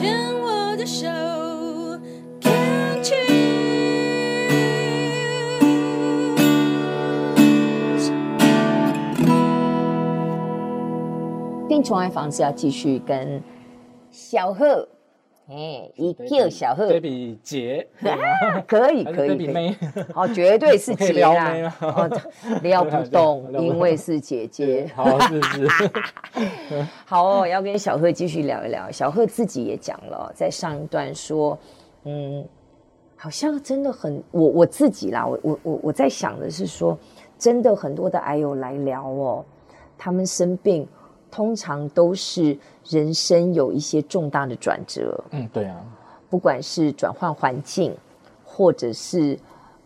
牵我的手，Can't you？病虫害防治要继续跟小贺。哎，一叫小贺，baby 姐，可以可以可以，好，绝对是姐啦，撩不动，因为是姐姐，好是是，好哦，要跟小贺继续聊一聊。小贺自己也讲了，在上一段说，嗯，好像真的很，我我自己啦，我我我我在想的是说，真的很多的癌友来聊哦，他们生病。通常都是人生有一些重大的转折，嗯，对啊，不管是转换环境，或者是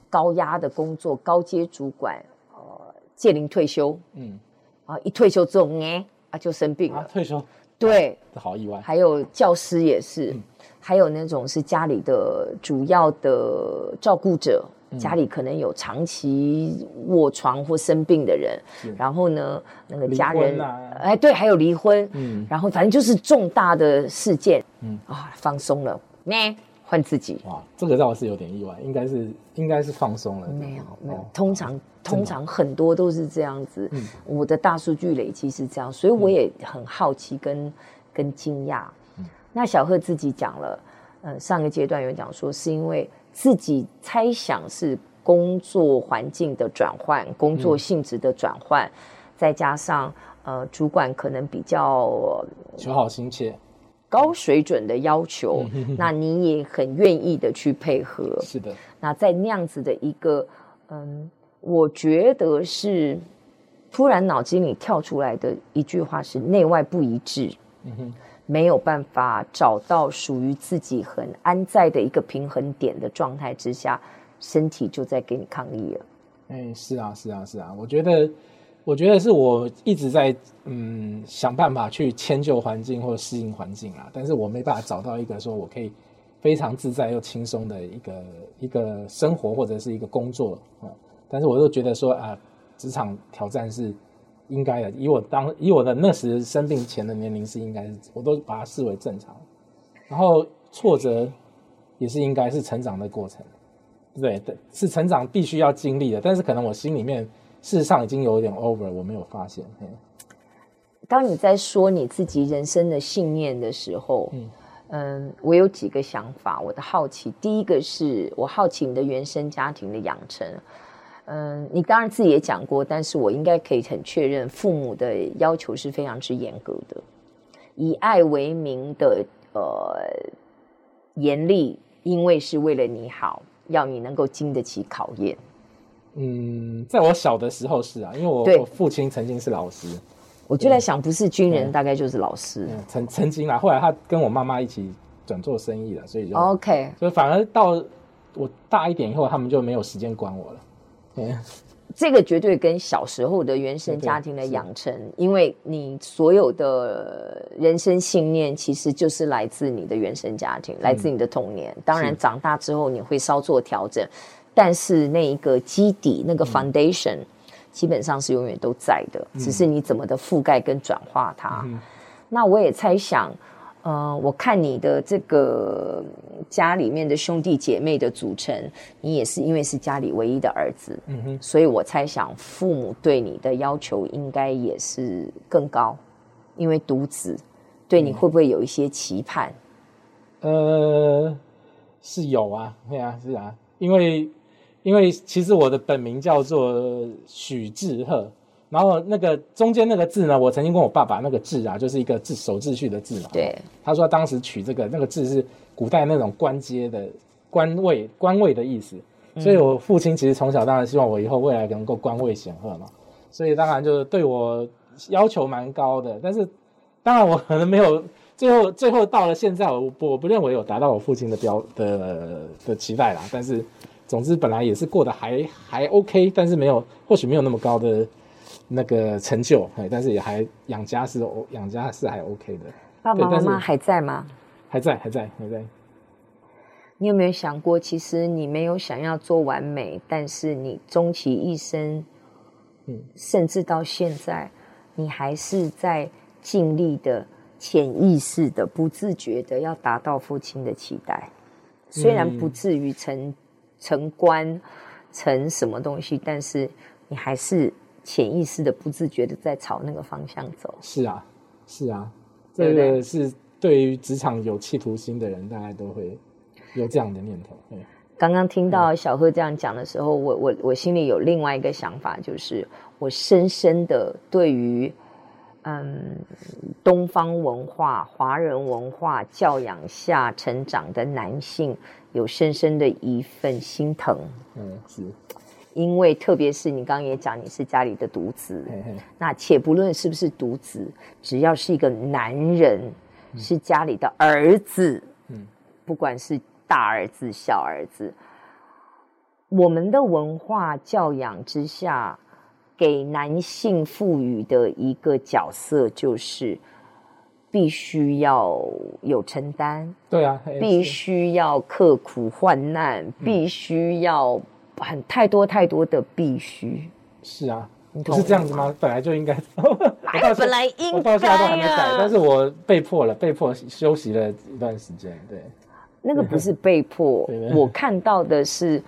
高压的工作，高阶主管，呃，届龄退休，嗯，啊，一退休之后，哎，啊，就生病了，啊、退休，对，这好意外。还有教师也是，嗯、还有那种是家里的主要的照顾者。家里可能有长期卧床或生病的人，然后呢，那个家人，哎，对，还有离婚，嗯，然后反正就是重大的事件，嗯。啊，放松了，咩，换自己，哇，这个倒是有点意外，应该是应该是放松了，没有没有，通常通常很多都是这样子，我的大数据累积是这样，所以我也很好奇跟跟惊讶，那小贺自己讲了，嗯，上个阶段有讲说是因为。自己猜想是工作环境的转换，工作性质的转换，嗯、再加上呃，主管可能比较求好心切、高水准的要求，嗯、那你也很愿意的去配合。是的。那在那样子的一个嗯，我觉得是突然脑筋里跳出来的一句话是内外不一致。嗯哼。没有办法找到属于自己很安在的一个平衡点的状态之下，身体就在给你抗议了。哎，是啊，是啊，是啊。我觉得，我觉得是我一直在嗯想办法去迁就环境或适应环境啦，但是我没办法找到一个说我可以非常自在又轻松的一个一个生活或者是一个工作啊。但是我又觉得说啊，职场挑战是。应该的，以我当以我的那时生病前的年龄是应该是，我都把它视为正常。然后挫折也是应该是成长的过程，对对，是成长必须要经历的。但是可能我心里面事实上已经有一点 over，我没有发现。当你在说你自己人生的信念的时候，嗯，嗯，我有几个想法，我的好奇。第一个是我好奇你的原生家庭的养成。嗯，你当然自己也讲过，但是我应该可以很确认，父母的要求是非常之严格的，以爱为名的呃严厉，因为是为了你好，要你能够经得起考验。嗯，在我小的时候是啊，因为我，我父亲曾经是老师，我就在想，不是军人，大概就是老师。曾曾经啊，后来他跟我妈妈一起转做生意了，所以就 OK，所以反而到我大一点以后，他们就没有时间管我了。这个绝对跟小时候的原生家庭的养成，因为你所有的人生信念其实就是来自你的原生家庭，嗯、来自你的童年。当然，长大之后你会稍作调整，但是那一个基底、那个 foundation、嗯、基本上是永远都在的，只是你怎么的覆盖跟转化它。嗯、那我也猜想。呃，我看你的这个家里面的兄弟姐妹的组成，你也是因为是家里唯一的儿子，嗯哼，所以我猜想父母对你的要求应该也是更高，因为独子，对你会不会有一些期盼？嗯、呃，是有啊，对啊，是啊，因为因为其实我的本名叫做许志赫。然后那个中间那个字呢，我曾经跟我爸爸那个字啊，就是一个字守秩序的字嘛。对。他说他当时取这个那个字是古代那种官阶的官位官位的意思，所以我父亲其实从小当然希望我以后未来能够官位显赫嘛，所以当然就是对我要求蛮高的。但是当然我可能没有最后最后到了现在，我我不认为有达到我父亲的标的的期待啦。但是总之本来也是过得还还 OK，但是没有或许没有那么高的。那个成就，但是也还养家是养家是还 OK 的。爸爸妈妈还在吗？还在，还在，还在。你有没有想过，其实你没有想要做完美，但是你终其一生，嗯，甚至到现在，你还是在尽力的潜意识的、不自觉的要达到父亲的期待，虽然不至于成成官成什么东西，但是你还是潜意识的、不自觉的在朝那个方向走。是啊，是啊，这个是对于职场有企图心的人，大概都会有这样的念头。对。刚刚听到小贺这样讲的时候，我我我心里有另外一个想法，就是我深深的对于嗯东方文化、华人文化教养下成长的男性有深深的一份心疼。嗯，是，因为特别是你刚刚也讲你是家里的独子，嘿嘿。那且不论是不是独子，只要是一个男人，嗯、是家里的儿子，嗯，不管是。大儿子、小儿子，我们的文化教养之下，给男性赋予的一个角色就是必须要有承担，对啊，必须要刻苦患难，必须要很太多太多的必须。是啊，不是这样子吗？本来就应该，本来应该，我到现在都还没改，但是我被迫了，被迫休息了一段时间，对。那个不是被迫，我看到的是，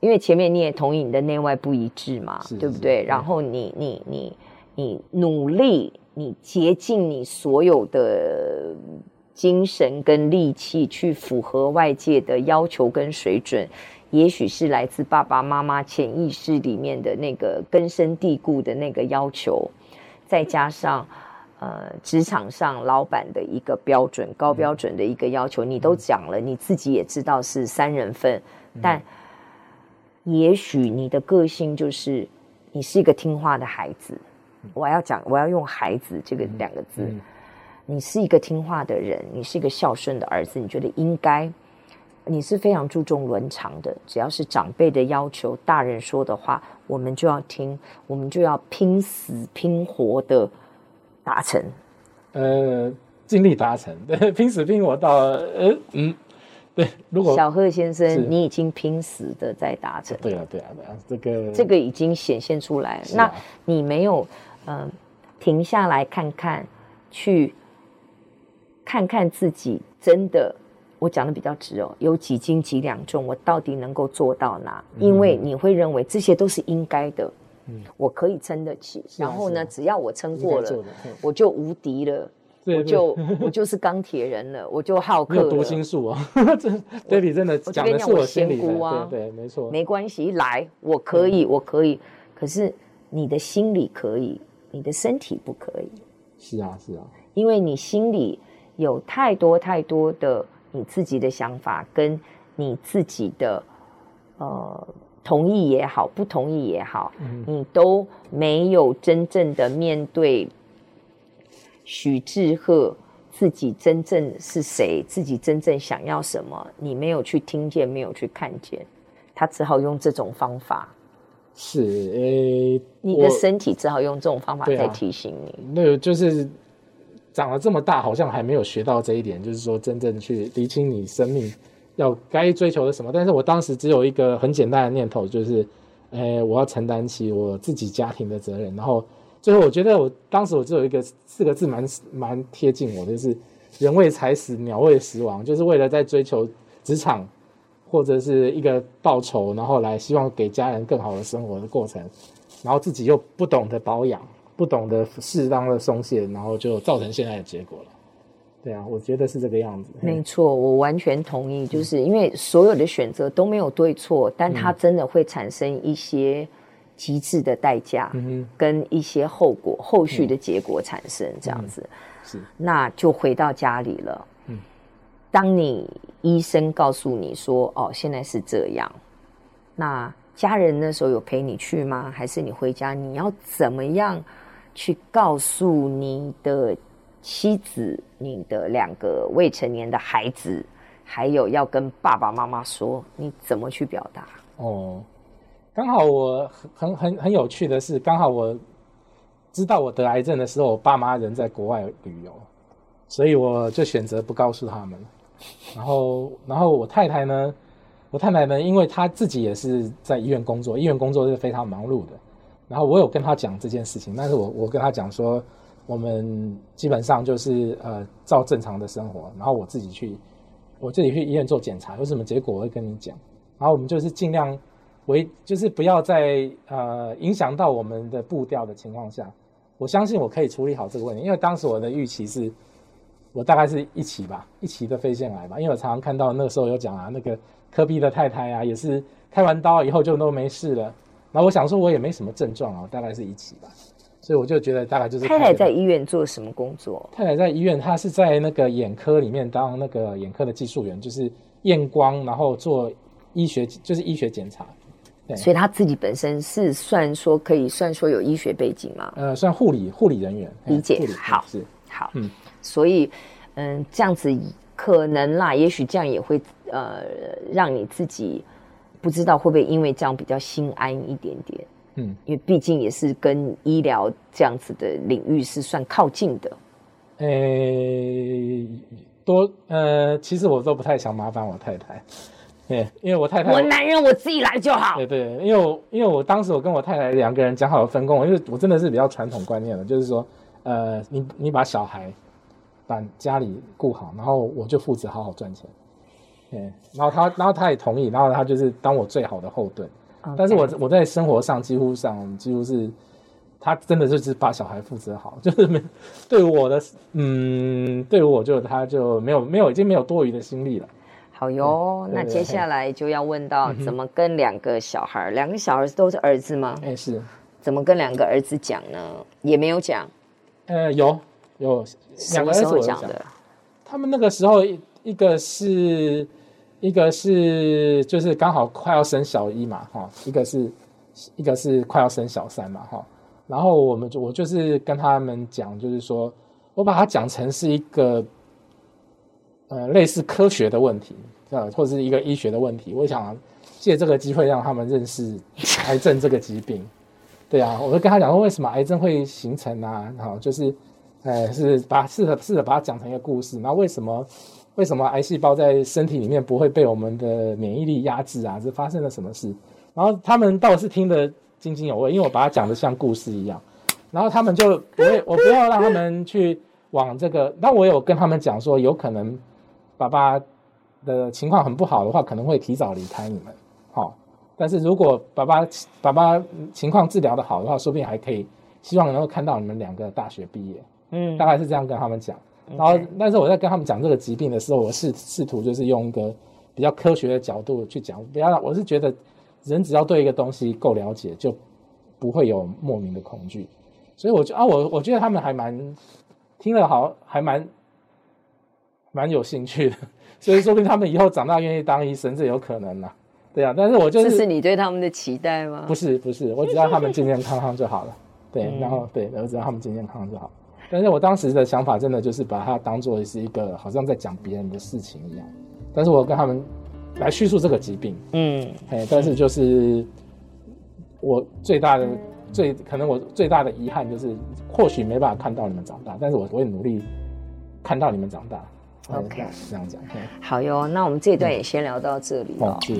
因为前面你也同意你的内外不一致嘛，对不对？然后你你你你努力，你竭尽你所有的精神跟力气去符合外界的要求跟水准，也许是来自爸爸妈妈潜意识里面的那个根深蒂固的那个要求，再加上。呃，职场上老板的一个标准，高标准的一个要求，嗯、你都讲了，你自己也知道是三人份，嗯、但也许你的个性就是你是一个听话的孩子。嗯、我要讲，我要用“孩子”这个两个字。你是一个听话的人，你是一个孝顺的儿子，你觉得应该，你是非常注重伦常的。只要是长辈的要求，大人说的话，我们就要听，我们就要拼死拼活的。达成，呃，尽力达成，对，拼死拼活到，呃，嗯，对。如果小贺先生，你已经拼死的在达成，对啊，对啊，对啊，这个这个已经显现出来。啊、那你没有，嗯、呃，停下来看看，去看看自己，真的，我讲的比较直哦，有几斤几两重，我到底能够做到哪？嗯、因为你会认为这些都是应该的。嗯，我可以撑得起，然后呢，只要我撑过了，我就无敌了，我就我就是钢铁人了，我就浩 克了。读心术啊，Debbie 真的讲的是我心里的，对对，没错，没关系，来，我可以，我可以，可是你的心理可以，你的身体不可以。是啊，是啊，因为你心里有太多太多的你自己的想法，跟你自己的呃。同意也好，不同意也好，嗯、你都没有真正的面对许志赫自己真正是谁，自己真正想要什么，你没有去听见，没有去看见，他只好用这种方法。是，呃、欸，你的身体只好用这种方法在提醒你。啊、那个就是长了这么大，好像还没有学到这一点，就是说真正去理清你生命。要该追求的什么？但是我当时只有一个很简单的念头，就是，呃，我要承担起我自己家庭的责任。然后最后，我觉得我当时我只有一个四个字蛮，蛮蛮贴近我的，就是“人为财死，鸟为食亡”，就是为了在追求职场或者是一个报酬，然后来希望给家人更好的生活的过程，然后自己又不懂得保养，不懂得适当的松懈，然后就造成现在的结果了。对啊，我觉得是这个样子。没错，我完全同意。就是因为所有的选择都没有对错，但它真的会产生一些极致的代价，跟一些后果、后续的结果产生这样子。是，那就回到家里了。嗯，当你医生告诉你说：“哦，现在是这样。”那家人那时候有陪你去吗？还是你回家？你要怎么样去告诉你的？妻子，你的两个未成年的孩子，还有要跟爸爸妈妈说，你怎么去表达？哦，刚好我很很很有趣的是，刚好我知道我得癌症的时候，我爸妈人在国外旅游，所以我就选择不告诉他们。然后，然后我太太呢，我太太呢，因为她自己也是在医院工作，医院工作是非常忙碌的。然后我有跟他讲这件事情，但是我我跟他讲说。我们基本上就是呃照正常的生活，然后我自己去我自己去医院做检查，有什么结果我会跟你讲。然后我们就是尽量为就是不要在呃影响到我们的步调的情况下，我相信我可以处理好这个问题。因为当时我的预期是，我大概是一期吧，一期的肺腺癌吧。因为我常常看到那个时候有讲啊，那个科比的太太啊，也是开完刀以后就都没事了。然后我想说，我也没什么症状啊，大概是一起吧。所以我就觉得大概就是太太在医院做什么工作？太太在医院，她是在那个眼科里面当那个眼科的技术员，就是验光，然后做医学，就是医学检查。对，所以她自己本身是算说可以算说有医学背景吗？呃，算护理护理人员。理解，护理好，是好，嗯，所以嗯，这样子可能啦，也许这样也会呃让你自己不知道会不会因为这样比较心安一点点。嗯，因为毕竟也是跟医疗这样子的领域是算靠近的。诶、欸，多呃，其实我都不太想麻烦我太太，对，因为我太太，我男人我自己来就好。对对，因为我因为我当时我跟我太太两个人讲好了分工，因为我真的是比较传统观念的，就是说，呃，你你把小孩把家里顾好，然后我就负责好好赚钱。对，然后他然后他也同意，然后他就是当我最好的后盾。但是我我在生活上几乎上几乎是，他真的就是把小孩负责好，就是没对我的嗯，对我就他就没有没有已经没有多余的心力了。好哟，那接下来就要问到怎么跟两个小孩，两个小孩都是儿子吗？哎，是。怎么跟两个儿子讲呢？也没有讲。呃，有有两个儿子讲的。他们那个时候一一个是。一个是就是刚好快要升小一嘛，哈，一个是一个是快要升小三嘛，哈，然后我们就我就是跟他们讲，就是说我把它讲成是一个呃类似科学的问题，啊，或者是一个医学的问题，我想借这个机会让他们认识 癌症这个疾病，对啊，我就跟他讲说为什么癌症会形成啊，然后就是呃是把试着试着把它讲成一个故事，然后为什么？为什么癌细胞在身体里面不会被我们的免疫力压制啊？是发生了什么事？然后他们倒是听得津津有味，因为我把它讲的像故事一样。然后他们就不会，我不要让他们去往这个。那我有跟他们讲说，有可能爸爸的情况很不好的话，可能会提早离开你们。好，但是如果爸爸爸爸情况治疗的好的话，说不定还可以，希望能够看到你们两个大学毕业。嗯，大概是这样跟他们讲。然后，但是我在跟他们讲这个疾病的时候，我试试图就是用一个比较科学的角度去讲，不要让我是觉得人只要对一个东西够了解，就不会有莫名的恐惧。所以我就啊，我我觉得他们还蛮听了好，还蛮蛮有兴趣的。所以说不定他们以后长大愿意当医生，这有可能啦。对啊，但是我就是这是你对他们的期待吗？不是不是，我只要他们健健康康就好了。对，然后对，我只要他们健健康康就好。但是我当时的想法真的就是把它当做是一个好像在讲别人的事情一样，但是我跟他们来叙述这个疾病，嗯，哎，但是就是我最大的最可能我最大的遗憾就是或许没办法看到你们长大，但是我我会努力看到你们长大。OK，这样讲，好哟，那我们这一段也先聊到这里哦。是。